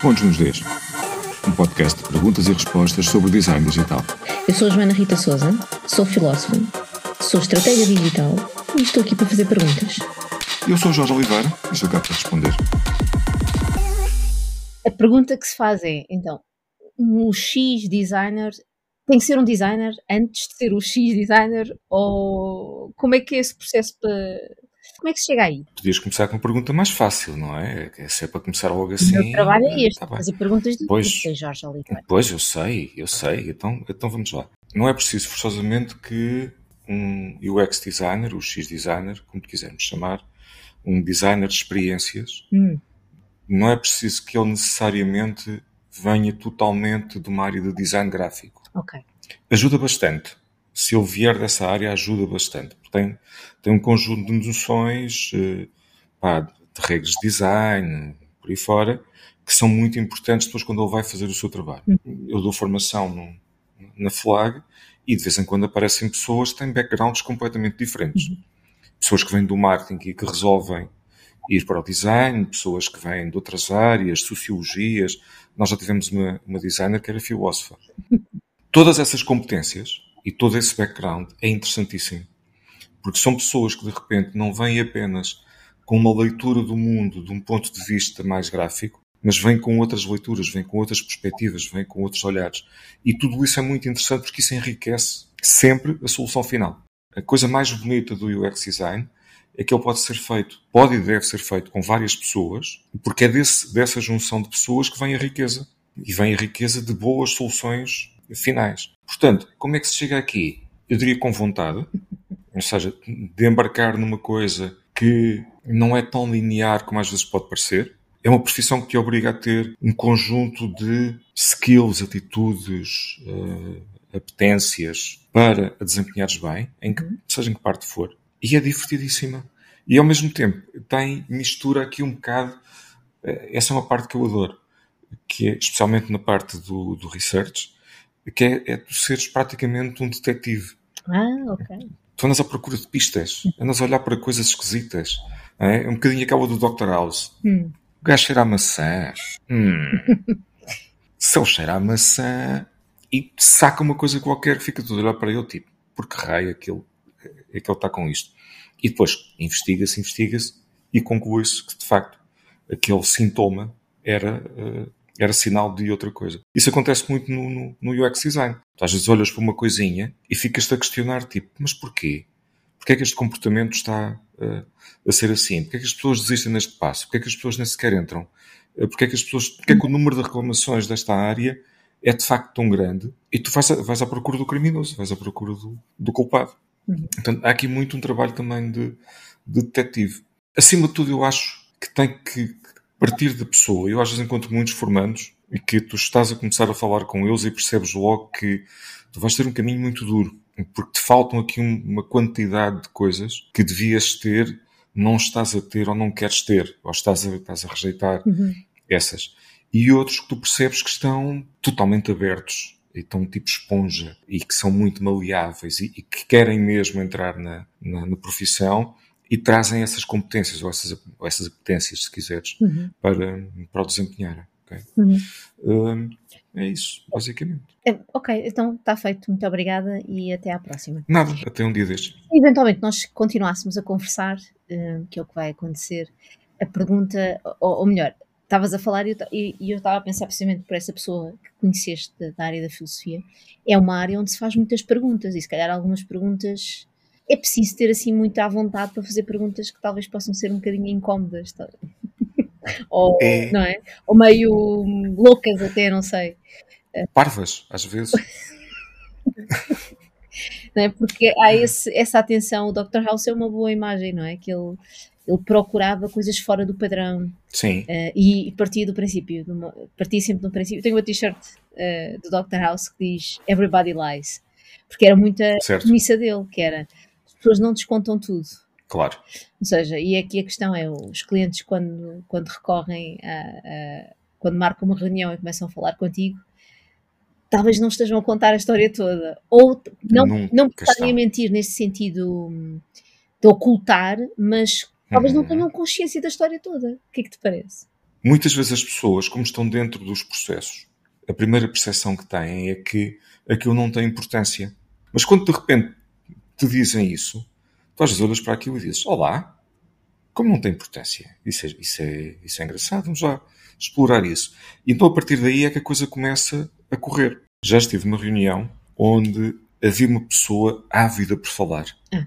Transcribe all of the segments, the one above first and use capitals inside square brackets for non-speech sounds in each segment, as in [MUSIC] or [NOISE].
Pontos nos Ds, um podcast de perguntas e respostas sobre design digital. Eu sou a Joana Rita Souza, sou filósofa, sou estratégia digital e estou aqui para fazer perguntas. Eu sou o Jorge Oliveira e estou cá para responder. A pergunta que se faz é, então, o X designer tem que ser um designer antes de ser o X designer ou como é que é esse processo para como é que se chega aí? Podias começar com uma pergunta mais fácil, não é? É se é para começar logo assim. O meu trabalho é este, tá fazer perguntas você, Jorge Oliveira. Pois, eu sei, eu sei. Então, então vamos lá. Não é preciso forçosamente que um UX designer, o X designer, como quisermos chamar, um designer de experiências, Hum, não é preciso que ele necessariamente venha totalmente de uma área de design gráfico. ok. Ajuda bastante. Se ele vier dessa área, ajuda bastante. Tem, tem um conjunto de noções, eh, pá, de regras de design, por aí fora, que são muito importantes depois quando ele vai fazer o seu trabalho. Eu dou formação no- na FLAG e de vez em quando aparecem pessoas que têm backgrounds completamente diferentes. Pessoas que vêm do marketing e que resolvem ir para o design, pessoas que vêm de outras áreas, sociologias. Nós já tivemos uma, uma designer que era filósofa. [LAUGHS] Todas essas competências e todo esse background é interessantíssimo. Porque são pessoas que de repente não vêm apenas com uma leitura do mundo de um ponto de vista mais gráfico, mas vêm com outras leituras, vêm com outras perspectivas, vêm com outros olhares. E tudo isso é muito interessante porque isso enriquece sempre a solução final. A coisa mais bonita do UX design é que ele pode ser feito, pode e deve ser feito com várias pessoas, porque é desse, dessa junção de pessoas que vem a riqueza. E vem a riqueza de boas soluções finais. Portanto, como é que se chega aqui? Eu diria com vontade, [LAUGHS] ou seja, de embarcar numa coisa que não é tão linear como às vezes pode parecer. É uma profissão que te obriga a ter um conjunto de skills, atitudes, eh, apetências para a desempenhares bem, em que, seja em que parte for. E é divertidíssima. E ao mesmo tempo tem mistura aqui um bocado. eh, Essa é uma parte que eu adoro, que é especialmente na parte do, do research, que é, é tu seres praticamente um detetive. Ah, ok. Tu andas à procura de pistas, andas a olhar para coisas esquisitas. não É um bocadinho aquela do Dr. House. Hum. O gajo cheira a maçã. Hum. [LAUGHS] Se ele cheira a maçã e saca uma coisa qualquer, fica tudo a olhar para ele, tipo, por que raio é que ele, é que ele está com isto? E depois investiga-se, investiga-se e conclui-se que, de facto, aquele sintoma era, eh, era sinal de outra coisa. Isso acontece muito no, no, no UX design. Tu às vezes olhas para uma coisinha e ficas-te a questionar, tipo, mas porquê? Porquê é que este comportamento está eh, a ser assim? Porquê é que as pessoas desistem neste passo? Porquê é que as pessoas nem sequer entram? Eh, Porquê é que as pessoas, porquê é que o número de reclamações desta área é de facto tão grande? E tu vais, a- vais à procura do criminoso, vais à procura do, do culpado. Portanto, há aqui muito um trabalho também de, de detetive. Acima de tudo, eu acho que tem que partir da pessoa. Eu às vezes encontro muitos formandos e que tu estás a começar a falar com eles e percebes logo que tu vais ter um caminho muito duro, porque te faltam aqui um- uma quantidade de coisas que devias ter, não estás a ter ou não queres ter, ou estás a, estás a rejeitar essas. E outros que tu percebes que estão totalmente abertos e estão tipo esponja e que são muito maleáveis e, e que querem mesmo entrar na, na, na profissão e trazem essas competências ou essas, ou essas apetências, se quiseres, para, para o desempenhar. ok? Hum, é isso, basicamente. É, ok, então está feito. Muito obrigada e até à próxima. Nada, até um dia destes. Eventualmente nós continuássemos a conversar, eh, que é o que vai acontecer, a pergunta, ou, ou melhor, estavas a falar e eu ta- e eu estava a pensar precisamente por essa pessoa que conheceste da- da área da filosofia, é uma área onde se faz muitas perguntas e se calhar algumas perguntas é preciso ter assim muita à vontade para fazer perguntas que talvez possam ser um bocadinho incómodas, tá? [LAUGHS] ou, É. não é? ou meio loucas até, não sei. Parvas, às vezes. [LAUGHS] não é? Porque há esse- essa atenção, o Dr. House é uma boa imagem, não é? Que ele, ele procurava coisas fora do padrão Sim, eh, e, e partia do princípio, uma- partia sempre do princípio. Eu tenho uma t-shirt eh, do Dr. House que diz Everybody Lies, porque era muita Certo. premissa dele, que era pessoas não descontam tudo. claro. Ou seja, e aqui a questão é, os clientes quando, quando recorrem a, a- quando marcam uma reunião e começam a falar contigo, talvez não estejam a contar a história toda. Ou não, Nunca não a mentir nesse sentido hum, de ocultar, mas talvez não Uhum. tenham consciência da história toda. O que é que te parece? muitas vezes as pessoas, como estão dentro dos processos, a primeira percepção que têm é que aquilo não tem importância. Mas quando de repente te dizem isso, tu às vezes olhas para aquilo e dizes: Olá, como não tem importância? Isso é, isso é, isso é engraçado, vamos lá explorar isso. E então a partir daí é que a coisa começa a correr. Já estive numa reunião onde havia uma pessoa ávida por falar. Ah.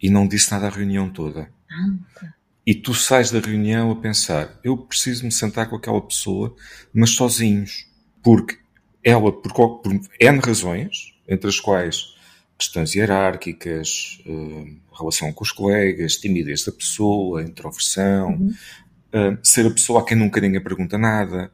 E não disse nada a reunião toda. Ah. E tu sais da reunião a pensar, eu preciso me sentar com aquela pessoa, mas sozinhos. Porque ela, por, por N razões, entre as quais questões hierárquicas, uh, relação com os colegas, timidez da pessoa, introversão, uhum. uh, ser a pessoa a quem nunca ninguém pergunta nada,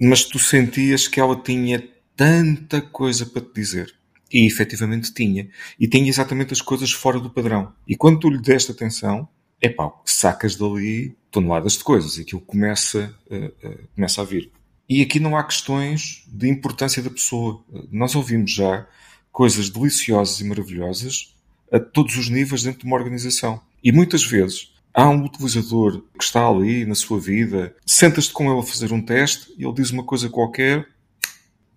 mas tu sentias que ela tinha tanta coisa para te dizer. E efetivamente tinha. E tinha exatamente as coisas fora do padrão. E quando tu lhe deste atenção, é pá, sacas dali toneladas de coisas e aquilo começa, uh, uh, começa a vir. E aqui não há questões de importância da pessoa. Nós ouvimos já coisas deliciosas e maravilhosas a todos os níveis dentro de uma organização. E muitas vezes há um utilizador que está ali na sua vida, sentas-te com ele a fazer um teste e ele diz uma coisa qualquer,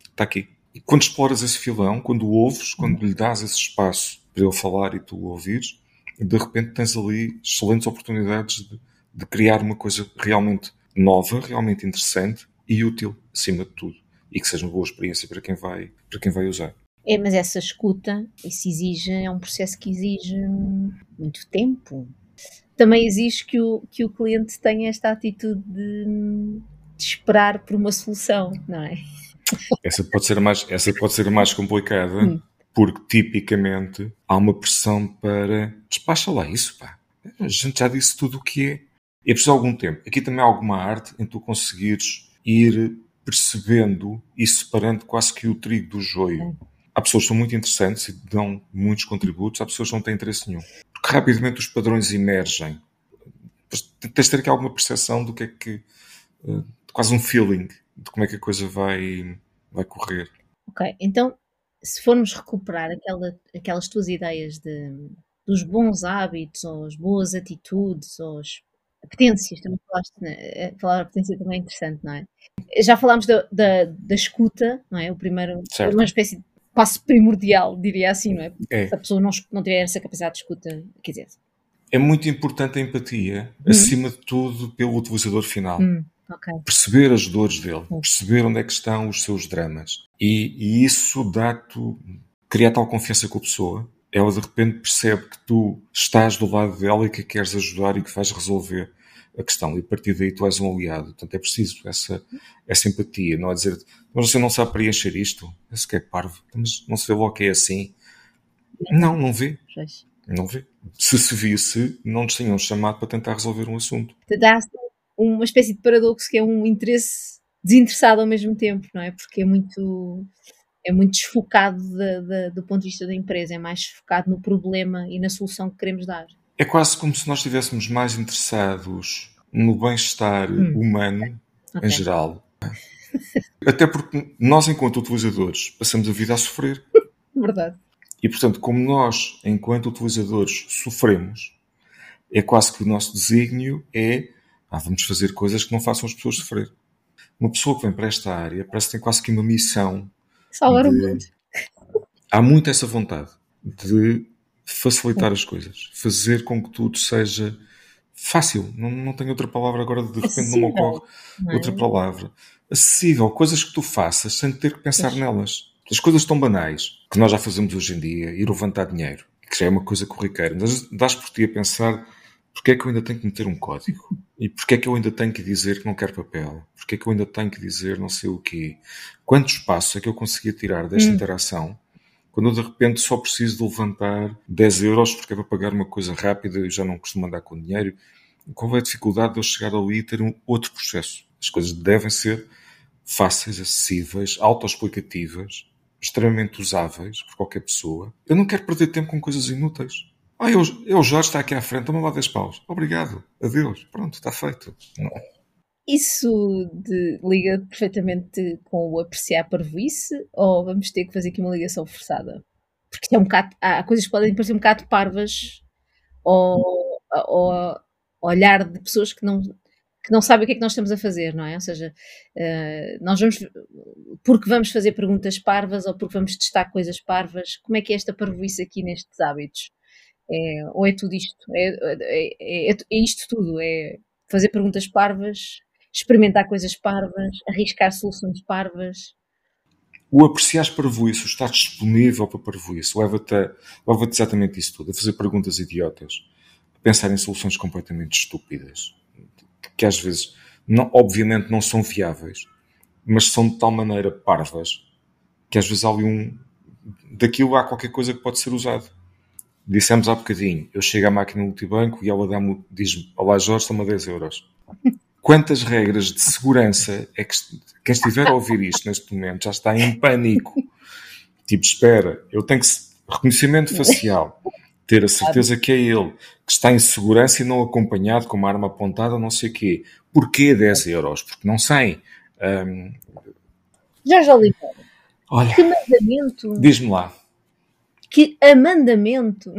está aqui. E quando exploras esse filão, quando o ouves, quando lhe dás esse espaço para ele falar e tu o ouvires, de repente tens ali excelentes oportunidades de, de criar uma coisa realmente nova, realmente interessante e útil, acima de tudo. E que seja uma boa experiência para quem vai, para quem vai usar. É, mas essa escuta, isso exige, é um processo que exige muito tempo. Também exige que o, que o cliente tenha esta atitude de, de esperar por uma solução, não é? Essa pode ser mais, essa pode ser mais complicada. Hum porque tipicamente há uma pressão para despacha lá isso, pá. A gente já disse tudo o que é. E é preciso algum tempo. Aqui também há alguma arte em tu conseguires ir percebendo e separando quase que o trigo do joio. Há pessoas que são muito interessantes e dão muitos contributos, há pessoas que não têm interesse nenhum. Porque rapidamente os padrões emergem. Tens de ter aqui alguma percepção do que é que. Uh, quase um feeling de como é que a coisa vai, vai correr. Ok, então se formos recuperar aquela, aquelas tuas ideias de, dos bons hábitos, ou as boas atitudes, ou as apetências, também falaste, né? Eh, falar apetência também é interessante, não é? Já falámos da, da, da escuta, não é? O primeiro, certo. uma espécie de passo primordial, diria assim, não é? é. Se a pessoa não, não tiver essa capacidade de escuta, quer dizer. É muito importante a empatia, hum. acima de tudo, pelo utilizador final. Hum. Okay. Perceber as dores dele, perceber onde é que estão os seus dramas. E, e isso dá-te, cria tal confiança com a pessoa, ela de repente percebe que tu estás do lado dela e que a queres ajudar e que vais resolver a questão. E a partir daí tu és um aliado. Portanto, é preciso essa, essa empatia. Não é dizer, mas você não sabe preencher isto. Esse que é parvo. Mas não se vê logo que é assim. Não, não vê. Não vê. Se se visse, não nos tinham chamado para tentar resolver um assunto. Dá-se uma espécie de paradoxo que é um interesse desinteressado ao mesmo tempo, não é? Porque é muito é muito desfocado de, de, do ponto de vista da empresa, é mais focado no problema e na solução que queremos dar. É quase como se nós estivéssemos mais interessados no bem-estar hum. humano okay. em geral. [LAUGHS] Até porque nós, enquanto utilizadores, passamos a vida a sofrer. [LAUGHS] Verdade. E, portanto, como nós, enquanto utilizadores, sofremos, é quase que o nosso desígnio é ah, vamos fazer coisas que não façam as pessoas sofrer. Uma pessoa que vem para esta área parece que tem quase que uma missão. Salvar o mundo. Há muito essa vontade de facilitar as coisas, fazer com que tudo seja fácil. Não, não tenho outra palavra agora, de repente Acessível, não me ocorre não é? outra palavra. Acessível, coisas que tu faças sem ter que pensar nelas. As coisas tão banais que nós já fazemos hoje em dia, ir levantar dinheiro, que já é uma coisa corriqueira, mas dás por ti a pensar porque é que eu ainda tenho que meter um código? [LAUGHS] E porque é que eu ainda tenho que dizer que não quero papel? Porque é que eu ainda tenho que dizer não sei o quê? Quantos passos é que eu conseguia tirar desta hum. interação quando eu de repente só preciso de levantar 10 euros porque é para pagar uma coisa rápida e já não costumo andar com dinheiro? Qual é a dificuldade de eu chegar ali e ter um outro processo? As coisas devem ser fáceis, acessíveis, autoexplicativas, extremamente usáveis por qualquer pessoa. Eu não quero perder tempo com coisas inúteis. Ah, eu, eu Jorge está aqui à frente, toma lá 10 paus. Obrigado, adeus, pronto, está feito. Não. Isso de, liga perfeitamente com o apreciar parvoíce ou vamos ter que fazer aqui uma ligação forçada? Porque é um bocado, há coisas que podem parecer um bocado parvas ou, ou olhar de pessoas que não que não sabem o que é que nós estamos a fazer, não é? Ou seja, uh, nós vamos, porque vamos fazer perguntas parvas ou porque vamos testar coisas parvas, como é que é esta parvoíce aqui nestes hábitos? É, ou é tudo isto? É, é, é, é, isto tudo? É fazer perguntas parvas, experimentar coisas parvas, arriscar soluções parvas? O apreciar parvoíce, o estar disponível para parvoíce, leva-te leva exatamente isso tudo, a fazer perguntas idiotas, a pensar em soluções completamente estúpidas que às vezes, não, obviamente, não são viáveis, mas são de tal maneira parvas que às vezes há ali um. Daquilo há qualquer coisa que pode ser usado. Dissemos há bocadinho, eu chego à máquina multibanco e ela dá-me, diz-me, olá Jorge, toma 10 euros. Quantas regras de segurança é que quem estiver a ouvir isto neste momento já está em pânico? Tipo, espera, eu tenho que. Reconhecimento facial ter a certeza que é ele, que está em segurança e não acompanhado com uma arma apontada, não sei o quê. Porquê 10 euros? Porque não sei. Um... Jorge Oliveira, Olha, que mandamento. Diz-me lá. Que amandamento.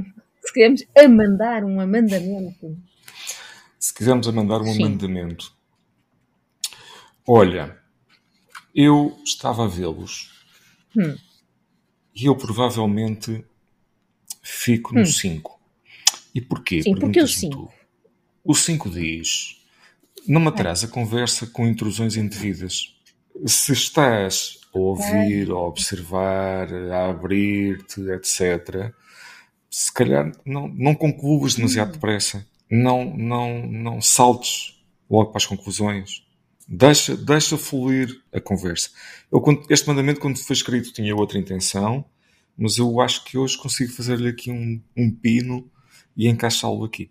Se queremos amandar um amandamento. Se quisermos amandar um Sim. amandamento. Olha, eu estava a vê-los hum. e eu provavelmente Fico no 5. Hum. E porquê? Sim, porque o 5? O 5 diz: não me atrasa a conversa com intrusões indevidas. Se estás a ouvir, a observar, a abrir-te, etc., se calhar não, não concluas demasiado hum. depressa. Não, não, não saltes logo para as conclusões. Deixa, deixa fluir a conversa. Eu, este mandamento, quando foi escrito, tinha outra intenção mas eu acho que hoje consigo fazer-lhe aqui um, um pino e encaixá-lo aqui.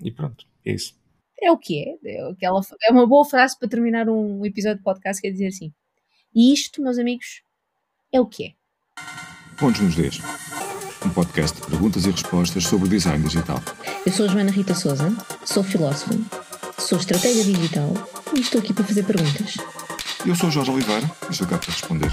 E pronto, é isso. É o que é. É, aquela, é uma boa frase para terminar um episódio de podcast, quer dizer assim. E isto, meus amigos, é o que é. Pontos nos Ds. Um podcast de perguntas e respostas sobre o design digital. Eu sou a Joana Rita Souza, sou filósofa, sou estratégia digital e estou aqui para fazer perguntas. Eu sou Jorge Oliveira e estou cá para responder.